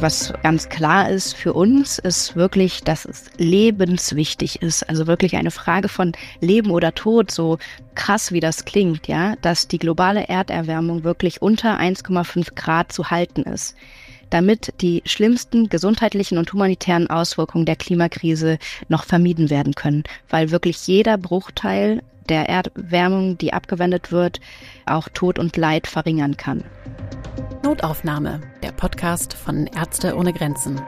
Was ganz klar ist für uns, ist wirklich, dass es lebenswichtig ist. Also wirklich eine Frage von Leben oder Tod, so krass wie das klingt, ja, dass die globale Erderwärmung wirklich unter 1,5 Grad zu halten ist damit die schlimmsten gesundheitlichen und humanitären Auswirkungen der Klimakrise noch vermieden werden können, weil wirklich jeder Bruchteil der Erderwärmung, die abgewendet wird, auch Tod und Leid verringern kann. Notaufnahme, der Podcast von Ärzte ohne Grenzen.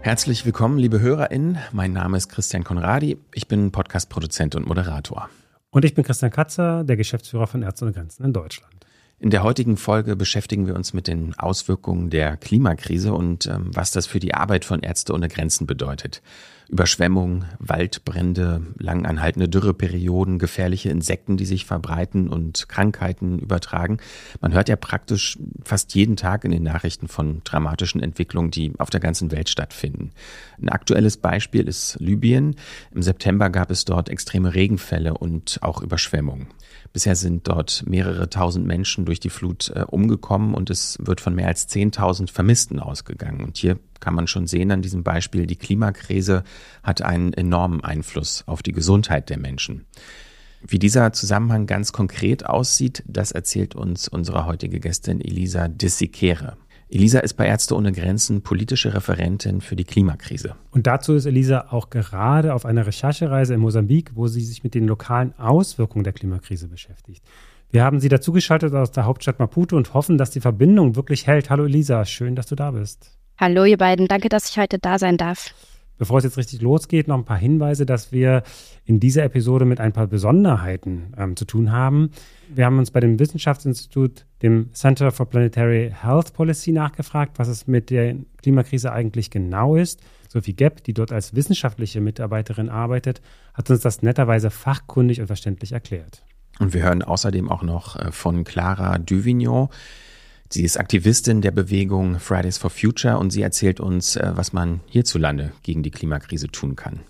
Herzlich willkommen, liebe HörerInnen. Mein Name ist Christian Konradi. Ich bin Podcast-Produzent und Moderator. Und ich bin Christian Katzer, der Geschäftsführer von Ärzte ohne Grenzen in Deutschland. In der heutigen Folge beschäftigen wir uns mit den Auswirkungen der Klimakrise und ähm, was das für die Arbeit von Ärzte ohne Grenzen bedeutet. Überschwemmungen, Waldbrände, langanhaltende Dürreperioden, gefährliche Insekten, die sich verbreiten und Krankheiten übertragen. Man hört ja praktisch fast jeden Tag in den Nachrichten von dramatischen Entwicklungen, die auf der ganzen Welt stattfinden. Ein aktuelles Beispiel ist Libyen. Im September gab es dort extreme Regenfälle und auch Überschwemmungen. Bisher sind dort mehrere tausend Menschen durch die Flut äh, umgekommen und es wird von mehr als 10.000 Vermissten ausgegangen. Und hier kann man schon sehen an diesem Beispiel, die Klimakrise hat einen enormen Einfluss auf die Gesundheit der Menschen. Wie dieser Zusammenhang ganz konkret aussieht, das erzählt uns unsere heutige Gästin Elisa Dissikere. Elisa ist bei Ärzte ohne Grenzen politische Referentin für die Klimakrise. Und dazu ist Elisa auch gerade auf einer Recherchereise in Mosambik, wo sie sich mit den lokalen Auswirkungen der Klimakrise beschäftigt. Wir haben sie dazugeschaltet aus der Hauptstadt Maputo und hoffen, dass die Verbindung wirklich hält. Hallo Elisa, schön, dass du da bist. Hallo ihr beiden, danke, dass ich heute da sein darf. Bevor es jetzt richtig losgeht, noch ein paar Hinweise, dass wir in dieser Episode mit ein paar Besonderheiten ähm, zu tun haben. Wir haben uns bei dem Wissenschaftsinstitut, dem Center for Planetary Health Policy, nachgefragt, was es mit der Klimakrise eigentlich genau ist. Sophie Gepp, die dort als wissenschaftliche Mitarbeiterin arbeitet, hat uns das netterweise fachkundig und verständlich erklärt. Und wir hören außerdem auch noch äh, von Clara Duvignon. Sie ist Aktivistin der Bewegung Fridays for Future und sie erzählt uns, äh, was man hierzulande gegen die Klimakrise tun kann.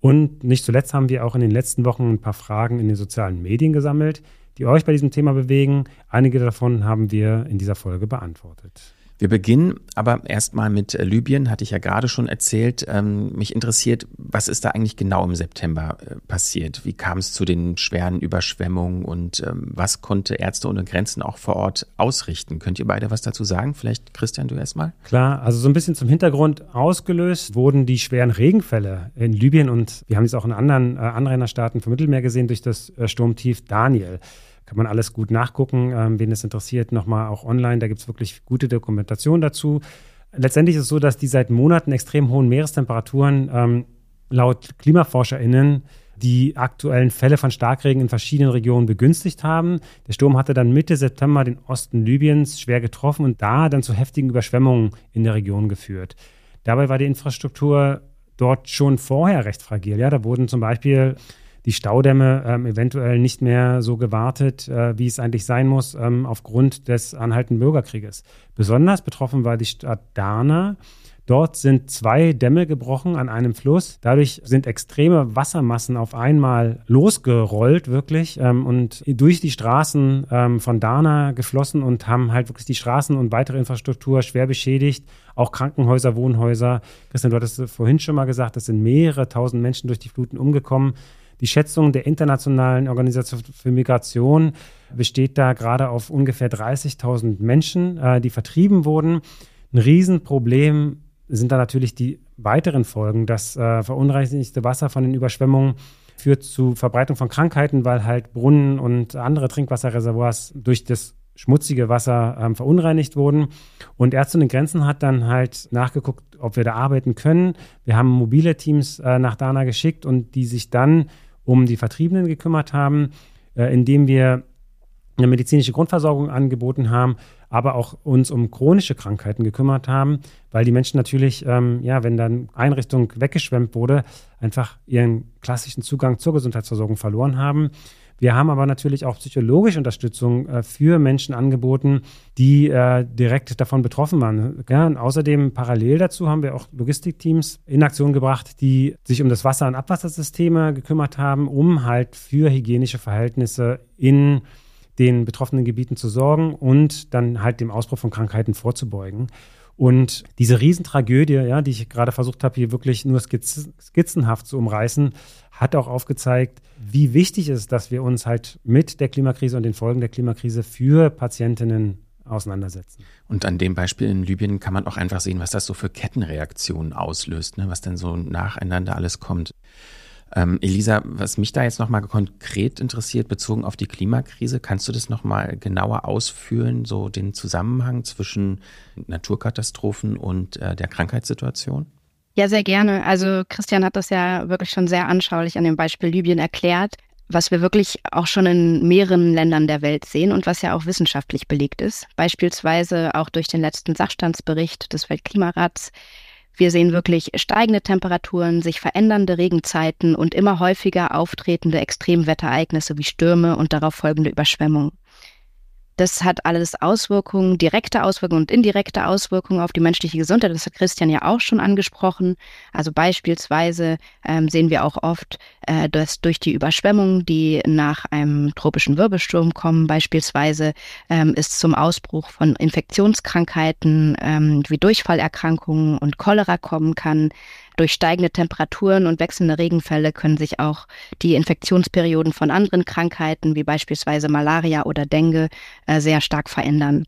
Und nicht zuletzt haben wir auch in den letzten Wochen ein paar Fragen in den sozialen Medien gesammelt, die euch bei diesem Thema bewegen. Einige davon haben wir in dieser Folge beantwortet. Wir beginnen aber erstmal mit äh, Libyen, hatte ich ja gerade schon erzählt. Ähm, mich interessiert, was ist da eigentlich genau im September äh, passiert? Wie kam es zu den schweren Überschwemmungen und ähm, was konnte Ärzte ohne Grenzen auch vor Ort ausrichten? Könnt ihr beide was dazu sagen? Vielleicht Christian, du erstmal? Klar, also so ein bisschen zum Hintergrund ausgelöst wurden die schweren Regenfälle in Libyen und wir haben es auch in anderen äh, Anrainerstaaten vom Mittelmeer gesehen durch das Sturmtief Daniel kann man alles gut nachgucken. Ähm, wen es interessiert, nochmal auch online. Da gibt es wirklich gute Dokumentation dazu. Letztendlich ist es so, dass die seit Monaten extrem hohen Meerestemperaturen ähm, laut KlimaforscherInnen die aktuellen Fälle von Starkregen in verschiedenen Regionen begünstigt haben. Der Sturm hatte dann Mitte September den Osten Libyens schwer getroffen und da dann zu heftigen Überschwemmungen in der Region geführt. Dabei war die Infrastruktur dort schon vorher recht fragil. Ja, da wurden zum Beispiel die Staudämme ähm, eventuell nicht mehr so gewartet, äh, wie es eigentlich sein muss, ähm, aufgrund des anhaltenden Bürgerkrieges. Besonders betroffen war die Stadt Dana. Dort sind zwei Dämme gebrochen an einem Fluss. Dadurch sind extreme Wassermassen auf einmal losgerollt, wirklich, ähm, und durch die Straßen ähm, von Dana geflossen und haben halt wirklich die Straßen und weitere Infrastruktur schwer beschädigt. Auch Krankenhäuser, Wohnhäuser. Christian, du hattest vorhin schon mal gesagt, es sind mehrere tausend Menschen durch die Fluten umgekommen. Die Schätzung der Internationalen Organisation für Migration besteht da gerade auf ungefähr 30.000 Menschen, äh, die vertrieben wurden. Ein Riesenproblem sind da natürlich die weiteren Folgen. Das äh, verunreinigte Wasser von den Überschwemmungen führt zu Verbreitung von Krankheiten, weil halt Brunnen und andere Trinkwasserreservoirs durch das schmutzige Wasser ähm, verunreinigt wurden. Und Ärzte ohne Grenzen hat dann halt nachgeguckt, ob wir da arbeiten können. Wir haben mobile Teams äh, nach Dana geschickt und die sich dann um die Vertriebenen gekümmert haben, äh, indem wir eine medizinische Grundversorgung angeboten haben, aber auch uns um chronische Krankheiten gekümmert haben, weil die Menschen natürlich, ähm, ja, wenn dann Einrichtung weggeschwemmt wurde, einfach ihren klassischen Zugang zur Gesundheitsversorgung verloren haben. Wir haben aber natürlich auch psychologische Unterstützung äh, für Menschen angeboten, die äh, direkt davon betroffen waren. Ja, und außerdem parallel dazu haben wir auch Logistikteams in Aktion gebracht, die sich um das Wasser- und Abwassersysteme gekümmert haben, um halt für hygienische Verhältnisse in den betroffenen Gebieten zu sorgen und dann halt dem Ausbruch von Krankheiten vorzubeugen. Und diese Riesentragödie, ja, die ich gerade versucht habe, hier wirklich nur skizzenhaft zu umreißen, hat auch aufgezeigt, wie wichtig es ist, dass wir uns halt mit der Klimakrise und den Folgen der Klimakrise für Patientinnen auseinandersetzen. Und an dem Beispiel in Libyen kann man auch einfach sehen, was das so für Kettenreaktionen auslöst, ne? was denn so nacheinander alles kommt. Ähm, Elisa, was mich da jetzt nochmal konkret interessiert, bezogen auf die Klimakrise, kannst du das nochmal genauer ausführen, so den Zusammenhang zwischen Naturkatastrophen und äh, der Krankheitssituation? Ja, sehr gerne. Also Christian hat das ja wirklich schon sehr anschaulich an dem Beispiel Libyen erklärt, was wir wirklich auch schon in mehreren Ländern der Welt sehen und was ja auch wissenschaftlich belegt ist. Beispielsweise auch durch den letzten Sachstandsbericht des Weltklimarats wir sehen wirklich steigende Temperaturen, sich verändernde Regenzeiten und immer häufiger auftretende Extremwetterereignisse wie Stürme und darauf folgende Überschwemmungen. Das hat alles Auswirkungen, direkte Auswirkungen und indirekte Auswirkungen auf die menschliche Gesundheit. Das hat Christian ja auch schon angesprochen. Also beispielsweise ähm, sehen wir auch oft, äh, dass durch die Überschwemmungen, die nach einem tropischen Wirbelsturm kommen, beispielsweise ähm, es zum Ausbruch von Infektionskrankheiten ähm, wie Durchfallerkrankungen und Cholera kommen kann. Durch steigende Temperaturen und wechselnde Regenfälle können sich auch die Infektionsperioden von anderen Krankheiten wie beispielsweise Malaria oder Dengue äh, sehr stark verändern.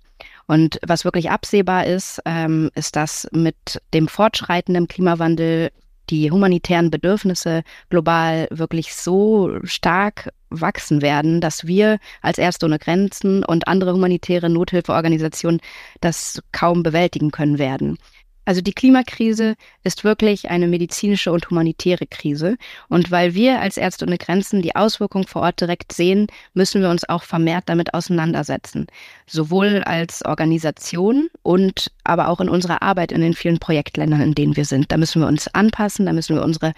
Und was wirklich absehbar ist, ähm, ist, dass mit dem fortschreitenden Klimawandel die humanitären Bedürfnisse global wirklich so stark wachsen werden, dass wir als Ärzte ohne Grenzen und andere humanitäre Nothilfeorganisationen das kaum bewältigen können werden. Also die Klimakrise ist wirklich eine medizinische und humanitäre Krise. Und weil wir als Ärzte ohne Grenzen die Auswirkungen vor Ort direkt sehen, müssen wir uns auch vermehrt damit auseinandersetzen. Sowohl als Organisation und aber auch in unserer Arbeit in den vielen Projektländern, in denen wir sind. Da müssen wir uns anpassen, da müssen wir unsere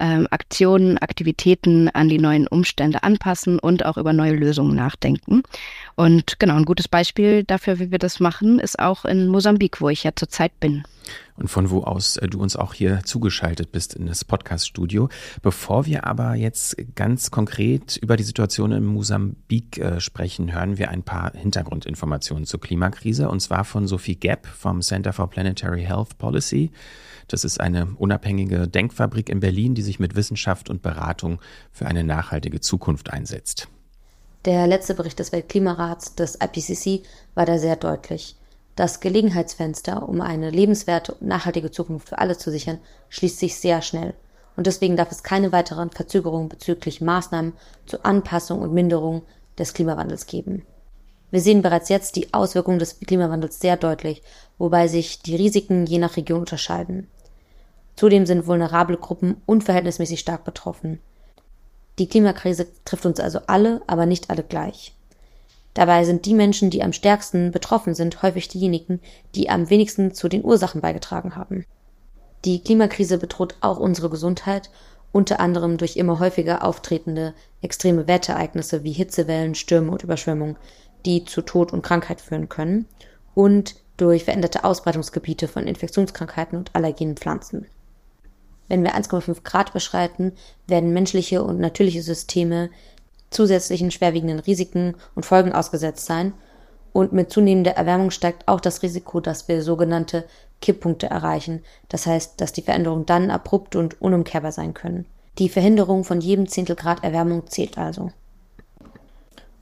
ähm, Aktionen, Aktivitäten an die neuen Umstände anpassen und auch über neue Lösungen nachdenken. Und genau, ein gutes Beispiel dafür, wie wir das machen, ist auch in Mosambik, wo ich ja zurzeit bin und von wo aus äh, du uns auch hier zugeschaltet bist in das Podcast-Studio. Bevor wir aber jetzt ganz konkret über die Situation in Mosambik äh, sprechen, hören wir ein paar Hintergrundinformationen zur Klimakrise und zwar von Sophie Gepp vom Center for Planetary Health Policy. Das ist eine unabhängige Denkfabrik in Berlin, die sich mit Wissenschaft und Beratung für eine nachhaltige Zukunft einsetzt. Der letzte Bericht des Weltklimarats des IPCC war da sehr deutlich. Das Gelegenheitsfenster, um eine lebenswerte und nachhaltige Zukunft für alle zu sichern, schließt sich sehr schnell. Und deswegen darf es keine weiteren Verzögerungen bezüglich Maßnahmen zur Anpassung und Minderung des Klimawandels geben. Wir sehen bereits jetzt die Auswirkungen des Klimawandels sehr deutlich, wobei sich die Risiken je nach Region unterscheiden. Zudem sind vulnerable Gruppen unverhältnismäßig stark betroffen. Die Klimakrise trifft uns also alle, aber nicht alle gleich. Dabei sind die Menschen, die am stärksten betroffen sind, häufig diejenigen, die am wenigsten zu den Ursachen beigetragen haben. Die Klimakrise bedroht auch unsere Gesundheit, unter anderem durch immer häufiger auftretende extreme Wetterereignisse wie Hitzewellen, Stürme und Überschwemmungen, die zu Tod und Krankheit führen können, und durch veränderte Ausbreitungsgebiete von Infektionskrankheiten und allergenen Pflanzen. Wenn wir 1,5 Grad überschreiten, werden menschliche und natürliche Systeme zusätzlichen schwerwiegenden Risiken und Folgen ausgesetzt sein. Und mit zunehmender Erwärmung steigt auch das Risiko, dass wir sogenannte Kipppunkte erreichen. Das heißt, dass die Veränderungen dann abrupt und unumkehrbar sein können. Die Verhinderung von jedem Zehntel Grad Erwärmung zählt also.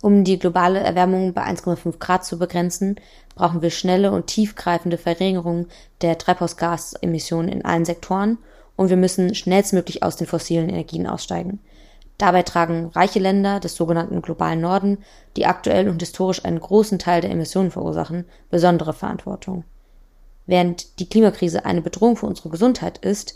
Um die globale Erwärmung bei 1,5 Grad zu begrenzen, brauchen wir schnelle und tiefgreifende Verringerungen der Treibhausgasemissionen in allen Sektoren und wir müssen schnellstmöglich aus den fossilen Energien aussteigen. Dabei tragen reiche Länder des sogenannten globalen Norden, die aktuell und historisch einen großen Teil der Emissionen verursachen, besondere Verantwortung. Während die Klimakrise eine Bedrohung für unsere Gesundheit ist,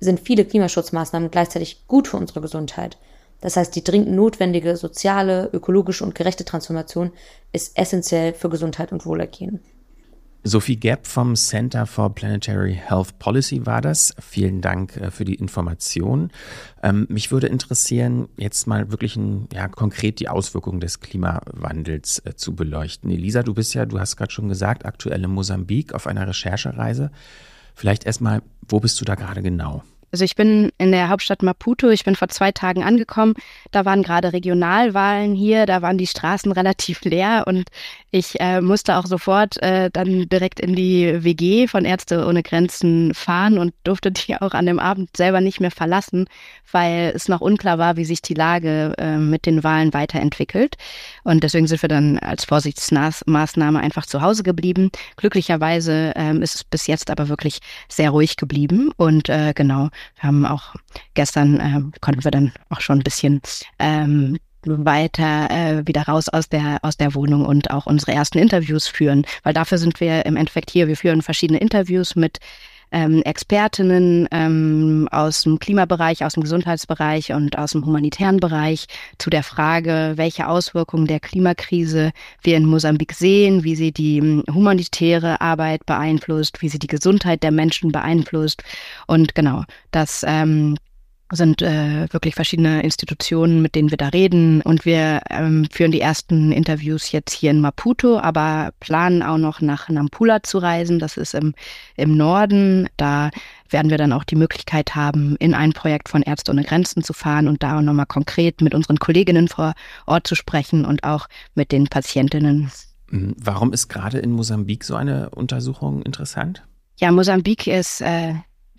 sind viele Klimaschutzmaßnahmen gleichzeitig gut für unsere Gesundheit. Das heißt, die dringend notwendige soziale, ökologische und gerechte Transformation ist essentiell für Gesundheit und Wohlergehen. Sophie Gepp vom Center for Planetary Health Policy war das. Vielen Dank äh, für die Information. Ähm, mich würde interessieren, jetzt mal wirklich ein, ja, konkret die Auswirkungen des Klimawandels äh, zu beleuchten. Elisa, du bist ja, du hast gerade schon gesagt, aktuell in Mosambik auf einer Recherchereise. Vielleicht erstmal, wo bist du da gerade genau? Also ich bin in der Hauptstadt Maputo, ich bin vor zwei Tagen angekommen. Da waren gerade Regionalwahlen hier, da waren die Straßen relativ leer und ich äh, musste auch sofort äh, dann direkt in die WG von Ärzte ohne Grenzen fahren und durfte die auch an dem Abend selber nicht mehr verlassen, weil es noch unklar war, wie sich die Lage äh, mit den Wahlen weiterentwickelt. Und deswegen sind wir dann als Vorsichtsmaßnahme einfach zu Hause geblieben. Glücklicherweise ähm, ist es bis jetzt aber wirklich sehr ruhig geblieben und äh, genau, wir haben auch gestern äh, konnten wir dann auch schon ein bisschen ähm, weiter äh, wieder raus aus der aus der Wohnung und auch unsere ersten Interviews führen, weil dafür sind wir im Endeffekt hier. Wir führen verschiedene Interviews mit ähm, Expertinnen ähm, aus dem Klimabereich, aus dem Gesundheitsbereich und aus dem humanitären Bereich zu der Frage, welche Auswirkungen der Klimakrise wir in Mosambik sehen, wie sie die ähm, humanitäre Arbeit beeinflusst, wie sie die Gesundheit der Menschen beeinflusst. Und genau, das ähm, sind äh, wirklich verschiedene Institutionen, mit denen wir da reden. Und wir ähm, führen die ersten Interviews jetzt hier in Maputo, aber planen auch noch nach Nampula zu reisen. Das ist im, im Norden. Da werden wir dann auch die Möglichkeit haben, in ein Projekt von Ärzte ohne Grenzen zu fahren und da auch nochmal konkret mit unseren Kolleginnen vor Ort zu sprechen und auch mit den Patientinnen. Mhm. Warum ist gerade in Mosambik so eine Untersuchung interessant? Ja, Mosambik ist äh,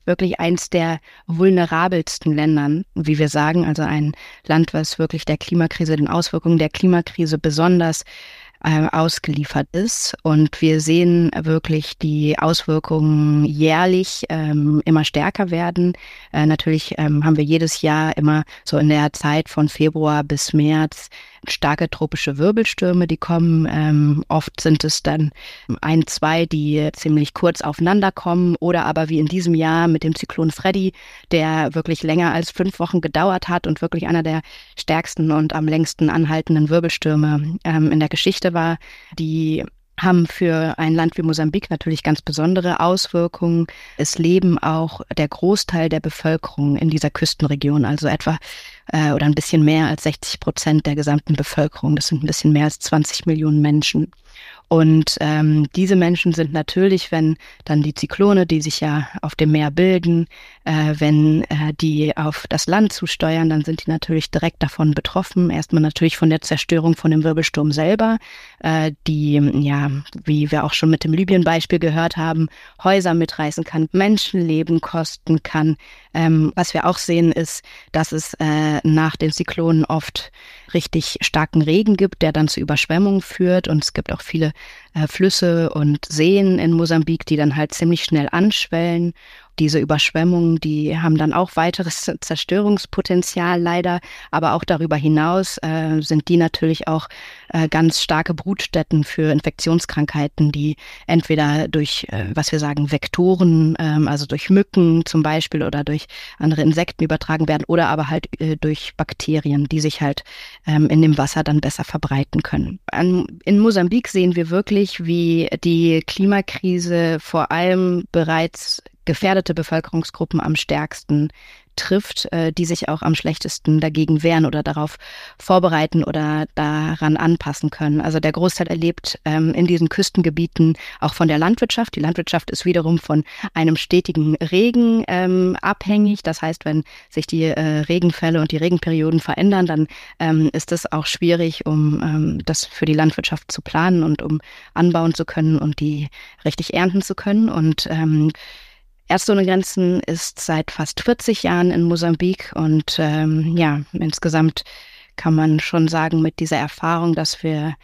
wirklich eins der vulnerabelsten Ländern, wie wir sagen, also ein Land, was wirklich der Klimakrise, den Auswirkungen der Klimakrise besonders äh, ausgeliefert ist. Und wir sehen wirklich die Auswirkungen jährlich ähm, immer stärker werden. Äh, natürlich ähm, haben wir jedes Jahr immer so in der Zeit von Februar bis März starke tropische Wirbelstürme, die kommen. Ähm, oft sind es dann ein, zwei, die ziemlich kurz aufeinander kommen oder aber wie in diesem Jahr mit dem Zyklon Freddy, der wirklich länger als fünf Wochen gedauert hat und wirklich einer der stärksten und am längsten anhaltenden Wirbelstürme ähm, in der Geschichte war, die haben für ein Land wie Mosambik natürlich ganz besondere Auswirkungen. Es leben auch der Großteil der Bevölkerung in dieser Küstenregion, also etwa äh, oder ein bisschen mehr als 60 Prozent der gesamten Bevölkerung. Das sind ein bisschen mehr als 20 Millionen Menschen. Und ähm, diese Menschen sind natürlich, wenn dann die Zyklone, die sich ja auf dem Meer bilden, äh, wenn äh, die auf das Land zusteuern, dann sind die natürlich direkt davon betroffen. Erstmal natürlich von der Zerstörung von dem Wirbelsturm selber, äh, die, ja, wie wir auch schon mit dem Libyen-Beispiel gehört haben, Häuser mitreißen kann, Menschenleben kosten kann. Ähm, was wir auch sehen, ist, dass es äh, nach den Zyklonen oft richtig starken Regen gibt, der dann zu Überschwemmungen führt. Und es gibt auch viele äh, Flüsse und Seen in Mosambik, die dann halt ziemlich schnell anschwellen diese Überschwemmungen, die haben dann auch weiteres Zerstörungspotenzial leider, aber auch darüber hinaus äh, sind die natürlich auch äh, ganz starke Brutstätten für Infektionskrankheiten, die entweder durch, äh, was wir sagen, Vektoren, ähm, also durch Mücken zum Beispiel oder durch andere Insekten übertragen werden oder aber halt äh, durch Bakterien, die sich halt ähm, in dem Wasser dann besser verbreiten können. An, in Mosambik sehen wir wirklich, wie die Klimakrise vor allem bereits gefährdete Bevölkerungsgruppen am stärksten trifft, äh, die sich auch am schlechtesten dagegen wehren oder darauf vorbereiten oder daran anpassen können. Also der Großteil erlebt ähm, in diesen Küstengebieten auch von der Landwirtschaft. Die Landwirtschaft ist wiederum von einem stetigen Regen ähm, abhängig. Das heißt, wenn sich die äh, Regenfälle und die Regenperioden verändern, dann ähm, ist es auch schwierig, um ähm, das für die Landwirtschaft zu planen und um anbauen zu können und die richtig ernten zu können. Und ähm, Ärzte ohne Grenzen ist seit fast 40 Jahren in Mosambik und ähm, ja, insgesamt kann man schon sagen, mit dieser Erfahrung, dass wir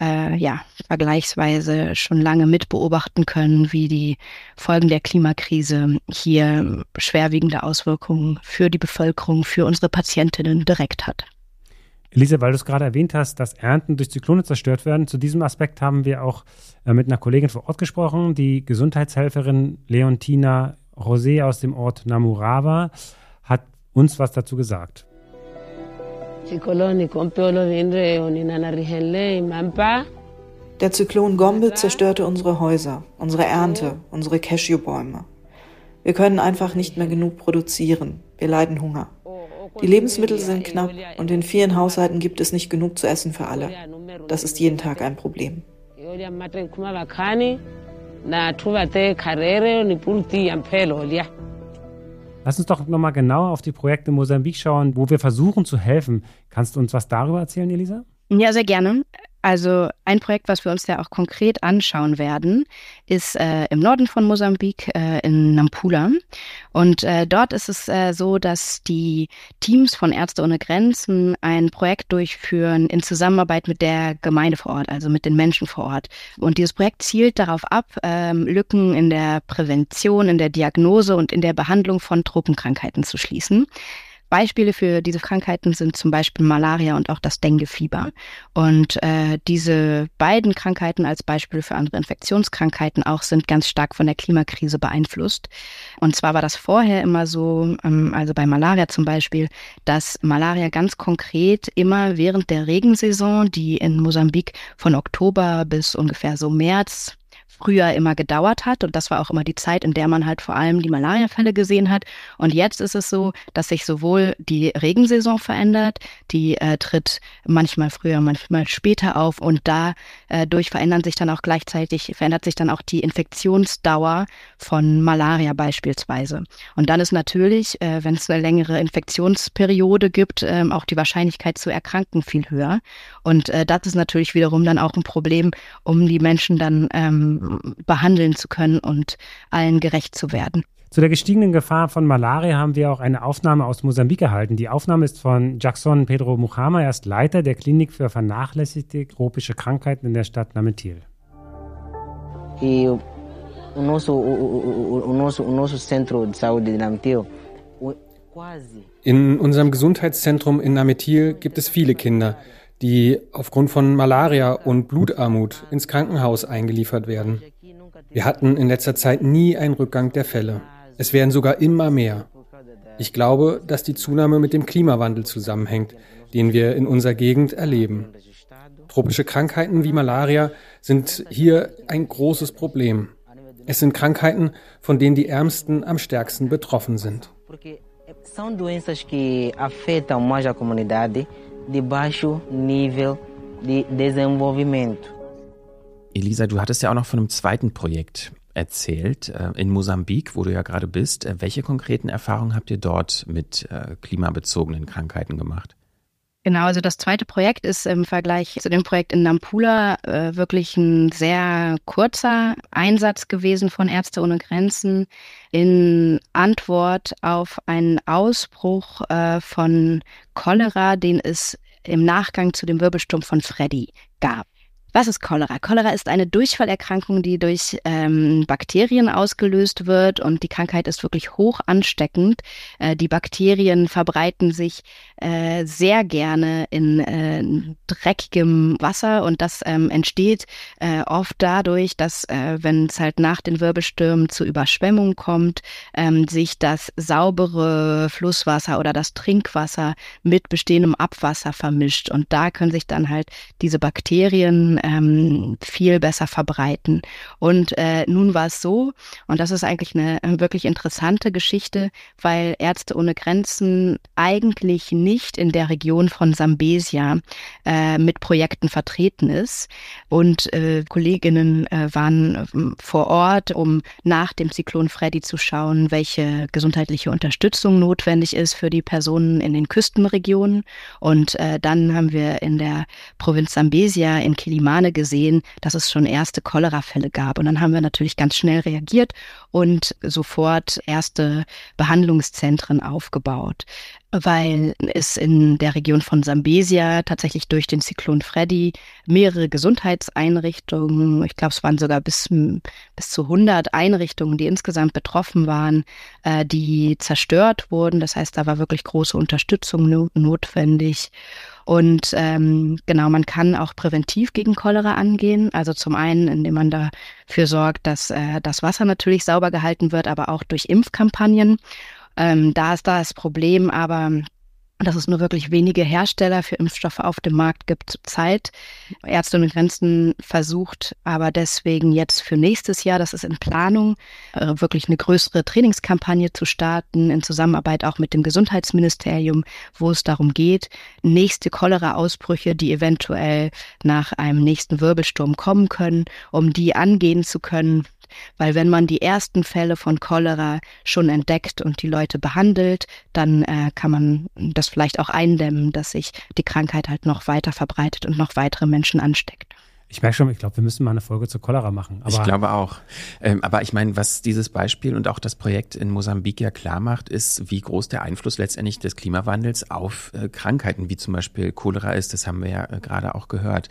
äh, ja vergleichsweise schon lange mitbeobachten können, wie die Folgen der Klimakrise hier schwerwiegende Auswirkungen für die Bevölkerung, für unsere Patientinnen direkt hat. Elise, weil du es gerade erwähnt hast, dass Ernten durch Zyklone zerstört werden, zu diesem Aspekt haben wir auch äh, mit einer Kollegin vor Ort gesprochen, die Gesundheitshelferin Leontina Rosé aus dem Ort Namurawa hat uns was dazu gesagt. Der Zyklon Gombe zerstörte unsere Häuser, unsere Ernte, unsere Cashewbäume. Wir können einfach nicht mehr genug produzieren. Wir leiden Hunger. Die Lebensmittel sind knapp und in vielen Haushalten gibt es nicht genug zu essen für alle. Das ist jeden Tag ein Problem. Lass uns doch nochmal genauer auf die Projekte in Mosambik schauen, wo wir versuchen zu helfen. Kannst du uns was darüber erzählen, Elisa? Ja, sehr gerne. Also ein Projekt, was wir uns ja auch konkret anschauen werden, ist äh, im Norden von Mosambik äh, in Nampula. Und äh, dort ist es äh, so, dass die Teams von Ärzte ohne Grenzen ein Projekt durchführen in Zusammenarbeit mit der Gemeinde vor Ort, also mit den Menschen vor Ort. Und dieses Projekt zielt darauf ab, ähm, Lücken in der Prävention, in der Diagnose und in der Behandlung von Tropenkrankheiten zu schließen. Beispiele für diese Krankheiten sind zum Beispiel Malaria und auch das Denguefieber. Und äh, diese beiden Krankheiten als Beispiele für andere Infektionskrankheiten auch sind ganz stark von der Klimakrise beeinflusst. Und zwar war das vorher immer so, ähm, also bei Malaria zum Beispiel, dass Malaria ganz konkret immer während der Regensaison, die in Mosambik von Oktober bis ungefähr so März früher immer gedauert hat. Und das war auch immer die Zeit, in der man halt vor allem die Malariafälle gesehen hat. Und jetzt ist es so, dass sich sowohl die Regensaison verändert, die äh, tritt manchmal früher, manchmal später auf. Und dadurch äh, verändern sich dann auch gleichzeitig, verändert sich dann auch die Infektionsdauer von Malaria beispielsweise. Und dann ist natürlich, äh, wenn es eine längere Infektionsperiode gibt, äh, auch die Wahrscheinlichkeit zu erkranken viel höher. Und äh, das ist natürlich wiederum dann auch ein Problem, um die Menschen dann ähm, behandeln zu können und allen gerecht zu werden. Zu der gestiegenen Gefahr von Malaria haben wir auch eine Aufnahme aus Mosambik erhalten. Die Aufnahme ist von Jackson Pedro Muchama, er ist Leiter der Klinik für vernachlässigte tropische Krankheiten in der Stadt Nametil. In unserem Gesundheitszentrum in Nametil gibt es viele Kinder, die aufgrund von Malaria und Blutarmut ins Krankenhaus eingeliefert werden. Wir hatten in letzter Zeit nie einen Rückgang der Fälle. Es werden sogar immer mehr. Ich glaube, dass die Zunahme mit dem Klimawandel zusammenhängt, den wir in unserer Gegend erleben. Tropische Krankheiten wie Malaria sind hier ein großes Problem. Es sind Krankheiten, von denen die Ärmsten am stärksten betroffen sind. São doenças que afetam mais a comunidade de baixo nível de desenvolvimento. Elisa, du hattest ja auch noch von einem zweiten Projekt erzählt, äh, in Mosambik, wo du ja gerade bist. Äh, welche konkreten Erfahrungen habt ihr dort mit äh, klimabezogenen Krankheiten gemacht? Genau, also das zweite Projekt ist im Vergleich zu dem Projekt in Nampula äh, wirklich ein sehr kurzer Einsatz gewesen von Ärzte ohne Grenzen in Antwort auf einen Ausbruch äh, von Cholera, den es im Nachgang zu dem Wirbelsturm von Freddy gab. Was ist Cholera? Cholera ist eine Durchfallerkrankung, die durch ähm, Bakterien ausgelöst wird und die Krankheit ist wirklich hoch ansteckend. Äh, die Bakterien verbreiten sich äh, sehr gerne in äh, dreckigem Wasser und das ähm, entsteht äh, oft dadurch, dass äh, wenn es halt nach den Wirbelstürmen zu Überschwemmungen kommt, ähm, sich das saubere Flusswasser oder das Trinkwasser mit bestehendem Abwasser vermischt und da können sich dann halt diese Bakterien ähm, viel besser verbreiten. Und äh, nun war es so, und das ist eigentlich eine äh, wirklich interessante Geschichte, weil Ärzte ohne Grenzen eigentlich nicht in der Region von Sambesia äh, mit Projekten vertreten ist. Und äh, Kolleginnen äh, waren äh, vor Ort, um nach dem Zyklon Freddy zu schauen, welche gesundheitliche Unterstützung notwendig ist für die Personen in den Küstenregionen. Und äh, dann haben wir in der Provinz Sambesia in Kilimani Romane gesehen, dass es schon erste Cholera-Fälle gab. Und dann haben wir natürlich ganz schnell reagiert und sofort erste Behandlungszentren aufgebaut weil es in der Region von Sambesia tatsächlich durch den Zyklon Freddy mehrere Gesundheitseinrichtungen, ich glaube, es waren sogar bis, bis zu 100 Einrichtungen, die insgesamt betroffen waren, äh, die zerstört wurden. Das heißt, da war wirklich große Unterstützung no notwendig. Und ähm, genau, man kann auch präventiv gegen Cholera angehen. Also zum einen, indem man dafür sorgt, dass äh, das Wasser natürlich sauber gehalten wird, aber auch durch Impfkampagnen. Ähm, da ist da das Problem, aber dass es nur wirklich wenige Hersteller für Impfstoffe auf dem Markt gibt zurzeit. Ärzte ohne Grenzen versucht aber deswegen jetzt für nächstes Jahr, das ist in Planung, äh, wirklich eine größere Trainingskampagne zu starten, in Zusammenarbeit auch mit dem Gesundheitsministerium, wo es darum geht, nächste Cholera-Ausbrüche, die eventuell nach einem nächsten Wirbelsturm kommen können, um die angehen zu können, Weil wenn man die ersten Fälle von Cholera schon entdeckt und die Leute behandelt, dann äh, kann man das vielleicht auch eindämmen, dass sich die Krankheit halt noch weiter verbreitet und noch weitere Menschen ansteckt. Ich merke schon, ich glaube, wir müssen mal eine Folge zur Cholera machen. ich glaube auch. Ähm, aber ich meine, was dieses Beispiel und auch das Projekt in Mosambik ja klar macht, ist, wie groß der Einfluss letztendlich des Klimawandels auf äh, Krankheiten wie zum Beispiel Cholera ist. Das haben wir ja äh, gerade auch gehört.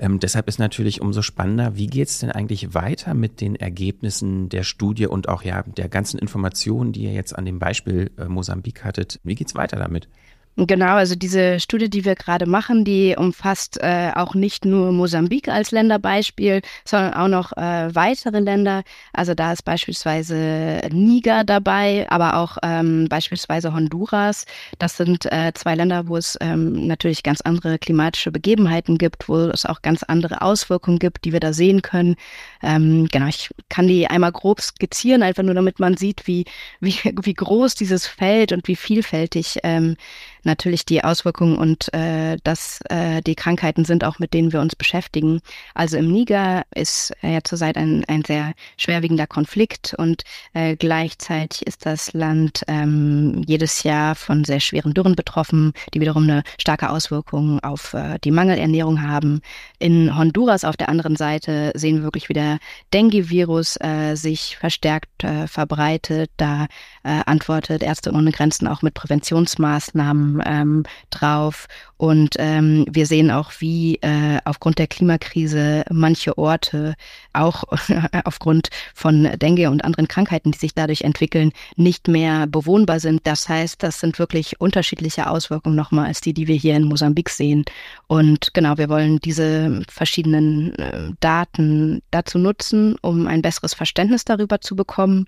Ähm, deshalb ist natürlich umso spannender, wie geht es denn eigentlich weiter mit den Ergebnissen der Studie und auch ja der ganzen Informationen, die ihr jetzt an dem Beispiel äh, Mosambik hattet. Wie geht's weiter damit? Genau, also diese Studie, die wir gerade machen, die umfasst äh, auch nicht nur Mosambik als Länderbeispiel, sondern auch noch äh, weitere Länder. Also da ist beispielsweise Niger dabei, aber auch ähm, beispielsweise Honduras. Das sind äh, zwei Länder, wo es ähm, natürlich ganz andere klimatische Begebenheiten gibt, wo es auch ganz andere Auswirkungen gibt, die wir da sehen können. Ähm, genau, ich kann die einmal grob skizzieren, einfach nur damit man sieht, wie, wie, wie groß dieses Feld und wie vielfältig ähm, natürlich die Auswirkungen und äh, dass äh, die Krankheiten sind, auch mit denen wir uns beschäftigen. Also im Niger ist äh, ja zurzeit ein, ein sehr schwerwiegender Konflikt und äh, gleichzeitig ist das Land ähm, jedes Jahr von sehr schweren Dürren betroffen, die wiederum eine starke Auswirkung auf äh, die Mangelernährung haben. In Honduras auf der anderen Seite sehen wir wirklich, wie der Dengue-Virus äh, sich verstärkt äh, verbreitet. Da äh, antwortet Ärzte ohne Grenzen auch mit Präventionsmaßnahmen ähm, drauf. Und ähm, wir sehen auch, wie äh, aufgrund der Klimakrise manche Orte auch aufgrund von Dengue und anderen Krankheiten, die sich dadurch entwickeln, nicht mehr bewohnbar sind. Das heißt, das sind wirklich unterschiedliche Auswirkungen nochmal als die, die wir hier in Mosambik sehen. Und genau, wir wollen diese verschiedenen äh, Daten dazu nutzen, um ein besseres Verständnis darüber zu bekommen,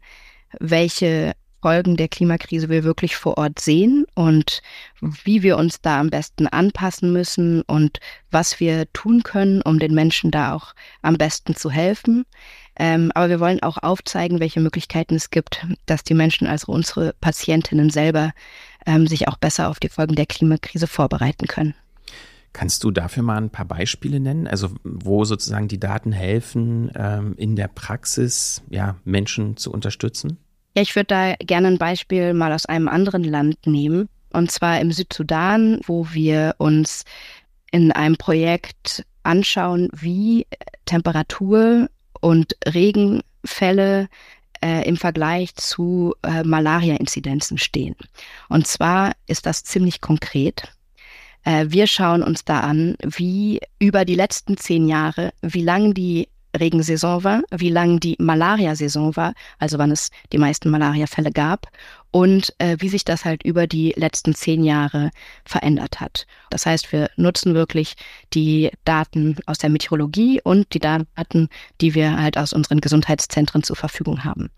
welche Folgen der Klimakrise wir wirklich vor Ort sehen und wie wir uns da am besten anpassen müssen und was wir tun können, um den Menschen da auch am besten zu helfen. Ähm, aber wir wollen auch aufzeigen, welche Möglichkeiten es gibt, dass die Menschen, also unsere Patientinnen selber, ähm, sich auch besser auf die Folgen der Klimakrise vorbereiten können. Kannst du dafür mal ein paar Beispiele nennen? Also wo sozusagen die Daten helfen, ähm, in der Praxis ja, Menschen zu unterstützen? Ja, ich würde da gerne ein Beispiel mal aus einem anderen Land nehmen. Und zwar im Südsudan, wo wir uns in einem Projekt anschauen, wie Temperatur und Regenfälle äh, im Vergleich zu äh, Malaria-Inzidenzen stehen. Und zwar ist das ziemlich konkret. Äh, wir schauen uns da an, wie über die letzten zehn Jahre, wie lang die Regensaison war, wie lang die Malaria-Saison war, also wann es die meisten Malaria-Fälle gab und äh, wie sich das halt über die letzten zehn Jahre verändert hat. Das heißt, wir nutzen wirklich die Daten aus der Meteorologie und die Daten, die wir halt aus unseren Gesundheitszentren zur Verfügung haben.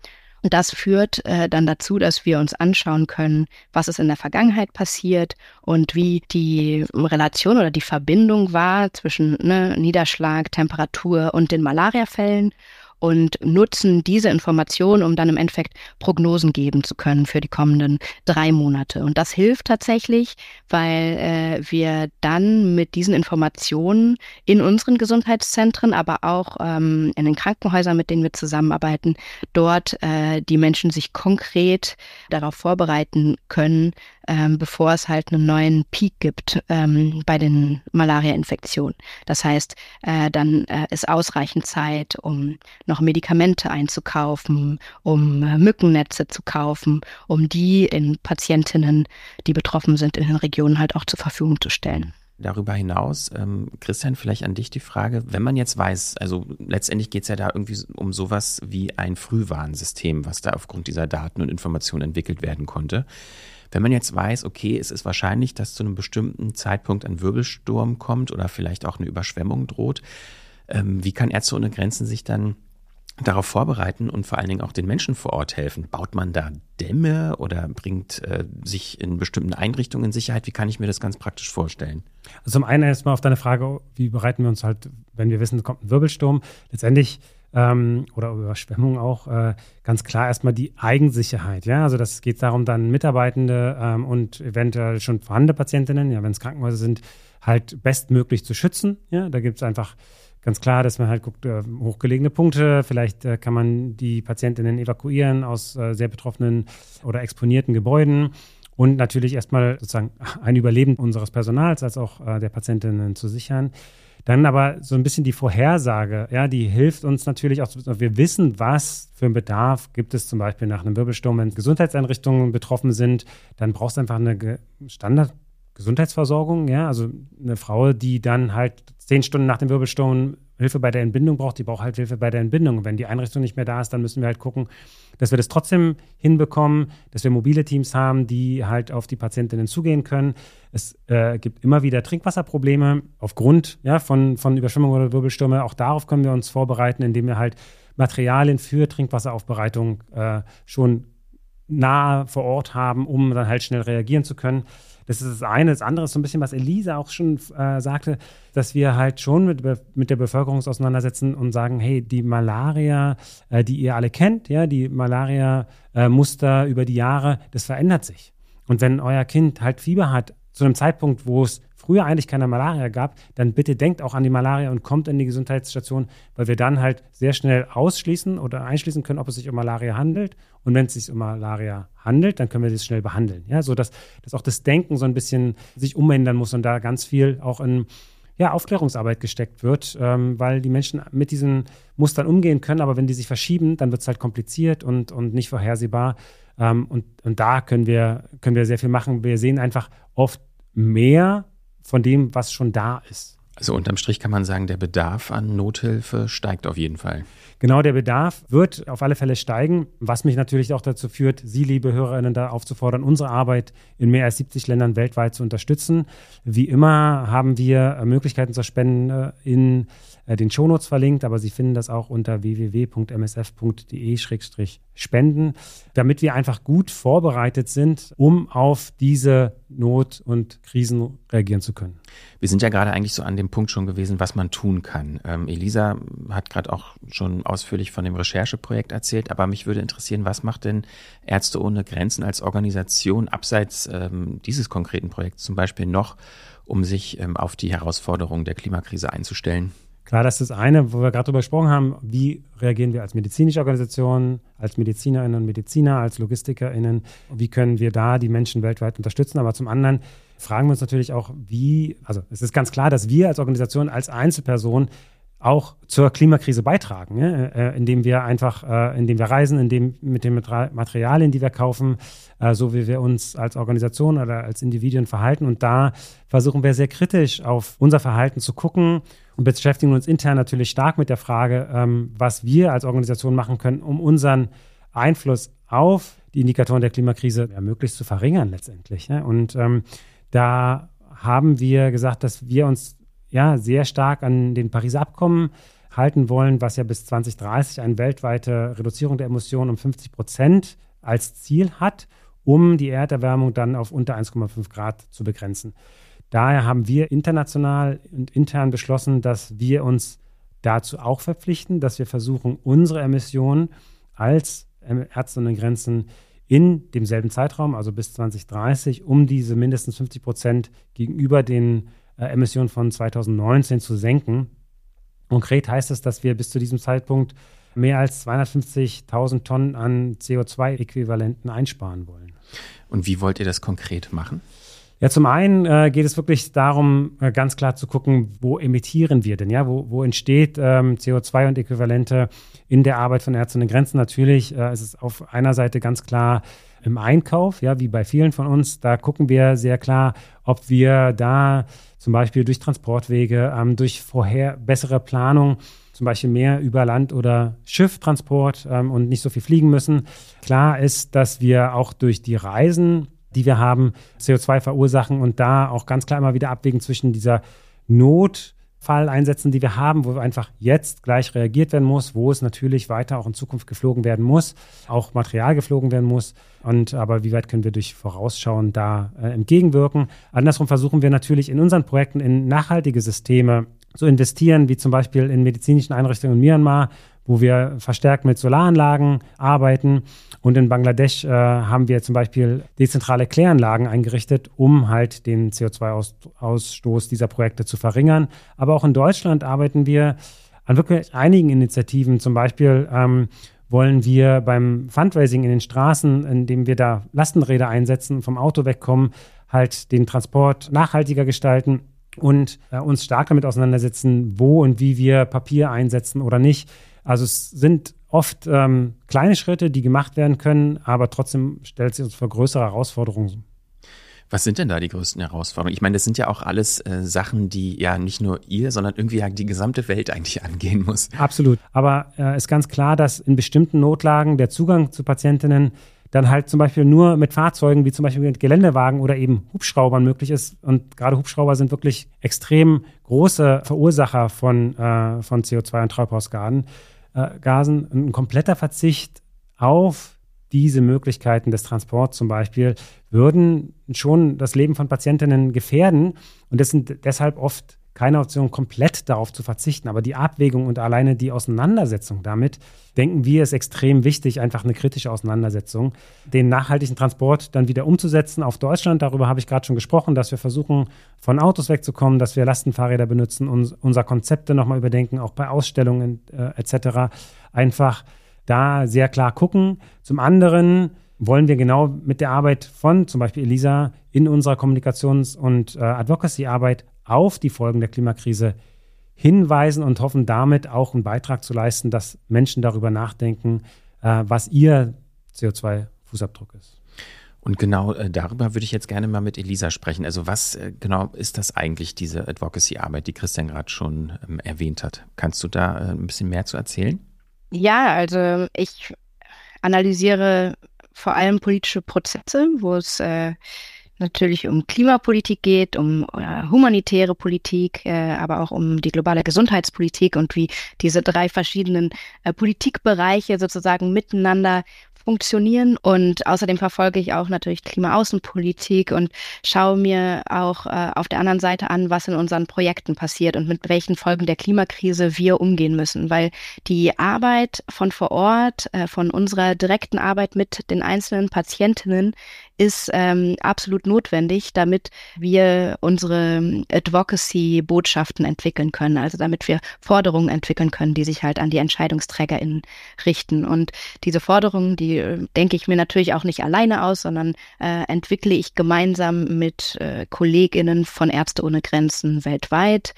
Und das führt äh, dann dazu, dass wir uns anschauen können, was ist in der Vergangenheit passiert und wie die Relation oder die Verbindung war zwischen ne, Niederschlag, Temperatur und den Malariafällen und nutzen diese Informationen, um dann im Endeffekt Prognosen geben zu können für die kommenden drei Monate. Und das hilft tatsächlich, weil äh, wir dann mit diesen Informationen in unseren Gesundheitszentren, aber auch ähm, in den Krankenhäusern, mit denen wir zusammenarbeiten, dort äh, die Menschen sich konkret darauf vorbereiten können, ähm, bevor es halt einen neuen Peak gibt ähm, bei den Malaria-Infektionen. Das heißt, äh, dann äh, ist ausreichend Zeit, um noch Medikamente einzukaufen, um äh, Mückennetze zu kaufen, um die in Patientinnen, die betroffen sind, in den Regionen halt auch zur Verfügung zu stellen. Darüber hinaus, ähm, Christian, vielleicht an dich die Frage, wenn man jetzt weiß, also letztendlich geht es ja da irgendwie um sowas wie ein Frühwarnsystem, was da aufgrund dieser Daten und Informationen entwickelt werden konnte. Wenn man jetzt weiß, okay, es ist wahrscheinlich, dass zu einem bestimmten Zeitpunkt ein Wirbelsturm kommt oder vielleicht auch eine Überschwemmung droht, ähm, wie kann Ärzte ohne Grenzen sich dann darauf vorbereiten und vor allen Dingen auch den Menschen vor Ort helfen? Baut man da Dämme oder bringt äh, sich in bestimmten Einrichtungen in Sicherheit? Wie kann ich mir das ganz praktisch vorstellen? Also zum einen erstmal auf deine Frage, wie bereiten wir uns halt, wenn wir wissen, es kommt ein Wirbelsturm, letztendlich ähm, oder Überschwemmung auch, äh, ganz klar erstmal die Eigensicherheit. Ja, also das geht darum, dann Mitarbeitende ähm, und eventuell schon vorhandene Patientinnen, ja, wenn es Krankenhäuser sind, halt bestmöglich zu schützen. Ja, da gibt es einfach ganz klar, dass man halt guckt, äh, hochgelegene Punkte, vielleicht äh, kann man die Patientinnen evakuieren aus äh, sehr betroffenen oder exponierten Gebäuden und natürlich erstmal sozusagen ein Überleben unseres Personals als auch äh, der Patientinnen zu sichern. Dann aber so ein bisschen die Vorhersage, ja, die hilft uns natürlich auch, wir wissen, was für einen Bedarf gibt es zum Beispiel nach einem Wirbelsturm, wenn Gesundheitseinrichtungen betroffen sind, dann brauchst du einfach eine Standard Gesundheitsversorgung, ja, also eine Frau, die dann halt zehn Stunden nach dem Wirbelsturm Hilfe bei der Entbindung braucht, die braucht halt Hilfe bei der Entbindung. Und wenn die Einrichtung nicht mehr da ist, dann müssen wir halt gucken, dass wir das trotzdem hinbekommen, dass wir mobile Teams haben, die halt auf die Patientinnen zugehen können. Es äh, gibt immer wieder Trinkwasserprobleme aufgrund ja, von, von Überschwemmungen oder Wirbelstürme. Auch darauf können wir uns vorbereiten, indem wir halt Materialien für Trinkwasseraufbereitung äh, schon nah vor Ort haben, um dann halt schnell reagieren zu können. Das ist das eine. Das andere ist so ein bisschen, was Elisa auch schon äh, sagte, dass wir halt schon mit, mit der Bevölkerung auseinandersetzen und sagen, hey, die Malaria, äh, die ihr alle kennt, ja, die Malaria-Muster äh, über die Jahre, das verändert sich. Und wenn euer Kind halt Fieber hat, zu einem Zeitpunkt, wo es früher eigentlich keine Malaria gab, dann bitte denkt auch an die Malaria und kommt in die Gesundheitsstation, weil wir dann halt sehr schnell ausschließen oder einschließen können, ob es sich um Malaria handelt. Und wenn es sich um Malaria handelt, dann können wir das schnell behandeln. Ja, so dass, dass auch das Denken so ein bisschen sich umändern muss und da ganz viel auch in ja, Aufklärungsarbeit gesteckt wird, ähm, weil die Menschen mit diesen Mustern umgehen können, aber wenn die sich verschieben, dann wird es halt kompliziert und, und nicht vorhersehbar. Ähm, und, und da können wir, können wir sehr viel machen. Wir sehen einfach oft mehr von dem, was schon da ist. Also unterm Strich kann man sagen, der Bedarf an Nothilfe steigt auf jeden Fall. Genau, der Bedarf wird auf alle Fälle steigen, was mich natürlich auch dazu führt, Sie, liebe Hörerinnen, da aufzufordern, unsere Arbeit in mehr als 70 Ländern weltweit zu unterstützen. Wie immer haben wir Möglichkeiten zur Spenden in den Shownotes verlinkt, aber Sie finden das auch unter www.msf.de-spenden, damit wir einfach gut vorbereitet sind, um auf diese Not- und Krisen reagieren zu können. Wir sind ja gerade eigentlich so an dem Punkt schon gewesen, was man tun kann. Ähm, Elisa hat gerade auch schon ausführlich von dem Rechercheprojekt erzählt, aber mich würde interessieren, was macht denn Ärzte ohne Grenzen als Organisation abseits ähm, dieses konkreten Projekts zum Beispiel noch, um sich ähm, auf die Herausforderungen der Klimakrise einzustellen? Klar, das ist das eine, wo wir gerade drüber gesprochen haben, wie reagieren wir als medizinische Organisation, als Medizinerinnen und Mediziner, als LogistikerInnen, wie können wir da die Menschen weltweit unterstützen, aber zum anderen fragen wir uns natürlich auch, wie, also es ist ganz klar, dass wir als Organisation, als Einzelperson auch zur Klimakrise beitragen, ja? äh, indem wir einfach, äh, indem wir reisen, indem mit den Materialien, die wir kaufen, äh, so wie wir uns als Organisation oder als Individuen verhalten. Und da versuchen wir sehr kritisch auf unser Verhalten zu gucken und beschäftigen uns intern natürlich stark mit der Frage, ähm, was wir als Organisation machen können, um unseren Einfluss auf die Indikatoren der Klimakrise ja, möglichst zu verringern letztendlich. Ja? Und ähm, da haben wir gesagt, dass wir uns ja sehr stark an den Pariser Abkommen halten wollen, was ja bis 2030 eine weltweite Reduzierung der Emissionen um 50 Prozent als Ziel hat, um die Erderwärmung dann auf unter 1,5 Grad zu begrenzen. Daher haben wir international und intern beschlossen, dass wir uns dazu auch verpflichten, dass wir versuchen, unsere Emissionen als Ärzte ohne Grenzen in demselben Zeitraum, also bis 2030, um diese mindestens 50 Prozent gegenüber den äh, Emissionen von 2019 zu senken. Konkret heißt es, dass wir bis zu diesem Zeitpunkt mehr als 250.000 Tonnen an CO2-Äquivalenten einsparen wollen. Und wie wollt ihr das konkret machen? Ja, zum einen äh, geht es wirklich darum, äh, ganz klar zu gucken, wo emittieren wir denn, ja, wo, wo entsteht ähm, CO2 und Äquivalente in der Arbeit von Ärzten ohne Grenzen. Natürlich äh, ist es auf einer Seite ganz klar im Einkauf, ja, wie bei vielen von uns. Da gucken wir sehr klar, ob wir da zum Beispiel durch Transportwege, ähm, durch vorher bessere Planung zum Beispiel mehr über Land- oder Schifftransport ähm, und nicht so viel fliegen müssen. Klar ist, dass wir auch durch die Reisen die wir haben, CO2 verursachen und da auch ganz klar immer wieder abwägen zwischen dieser Notfalleinsätzen, die wir haben, wo einfach jetzt gleich reagiert werden muss, wo es natürlich weiter auch in Zukunft geflogen werden muss, auch Material geflogen werden muss. Und aber wie weit können wir durch Vorausschauen da äh, entgegenwirken? Andersrum versuchen wir natürlich in unseren Projekten in nachhaltige Systeme zu investieren, wie zum Beispiel in medizinischen Einrichtungen in Myanmar, wo wir verstärkt mit Solaranlagen arbeiten. Und in Bangladesch äh, haben wir zum Beispiel dezentrale Kläranlagen eingerichtet, um halt den CO2-Ausstoß dieser Projekte zu verringern. Aber auch in Deutschland arbeiten wir an wirklich einigen Initiativen. Zum Beispiel ähm, wollen wir beim Fundraising in den Straßen, indem wir da Lastenräder einsetzen, vom Auto wegkommen, halt den Transport nachhaltiger gestalten und äh, uns stark damit auseinandersetzen, wo und wie wir Papier einsetzen oder nicht. Also es sind oft ähm, kleine Schritte, die gemacht werden können, aber trotzdem stellt sich uns vor größere Herausforderungen. Was sind denn da die größten Herausforderungen? Ich meine, das sind ja auch alles äh, Sachen, die ja nicht nur ihr, sondern irgendwie ja die gesamte Welt eigentlich angehen muss. Absolut. Aber äh, ist ganz klar, dass in bestimmten Notlagen der Zugang zu Patientinnen dann halt zum Beispiel nur mit Fahrzeugen wie zum Beispiel mit Geländewagen oder eben Hubschraubern möglich ist. Und gerade Hubschrauber sind wirklich extrem große Verursacher von, äh, von CO2 und Treibhausgasen äh, Gasen, ein kompletter Verzicht auf diese Möglichkeiten des Transports zum Beispiel würden schon das Leben von Patientinnen gefährden. Und es sind deshalb oft keine Option, komplett darauf zu verzichten. Aber die Abwägung und alleine die Auseinandersetzung damit, denken wir, ist extrem wichtig, einfach eine kritische Auseinandersetzung. Den nachhaltigen Transport dann wieder umzusetzen auf Deutschland, darüber habe ich gerade schon gesprochen, dass wir versuchen, von Autos wegzukommen, dass wir Lastenfahrräder benutzen, uns, unser Konzepte nochmal überdenken, auch bei Ausstellungen äh, etc. Einfach da sehr klar gucken. Zum anderen wollen wir genau mit der Arbeit von zum Beispiel Elisa in unserer Kommunikations- und äh, Advocacy-Arbeit auf die Folgen der Klimakrise hinweisen und hoffen damit auch einen Beitrag zu leisten, dass Menschen darüber nachdenken, äh, was ihr CO2-Fußabdruck ist. Und genau äh, darüber würde ich jetzt gerne mal mit Elisa sprechen. Also was äh, genau ist das eigentlich, diese Advocacy-Arbeit, die Christian gerade schon ähm, erwähnt hat? Kannst du da äh, ein bisschen mehr zu erzählen? Ja, also ich analysiere vor allem politische Prozesse, wo es äh, natürlich um Klimapolitik geht, um äh, humanitäre Politik, äh, aber auch um die globale Gesundheitspolitik und wie diese drei verschiedenen äh, Politikbereiche sozusagen miteinander funktionieren. Und außerdem verfolge ich auch natürlich Klimaaußenpolitik und schaue mir auch äh, auf der anderen Seite an, was in unseren Projekten passiert und mit welchen Folgen der Klimakrise wir umgehen müssen. Weil die Arbeit von vor Ort, äh, von unserer direkten Arbeit mit den einzelnen Patientinnen ist ähm, absolut notwendig, damit wir unsere Advocacy-Botschaften entwickeln können, also damit wir Forderungen entwickeln können, die sich halt an die EntscheidungsträgerInnen richten. Und diese Forderungen, die äh, denke ich mir natürlich auch nicht alleine aus, sondern äh, entwickle ich gemeinsam mit äh, KollegInnen von Ärzte ohne Grenzen weltweit.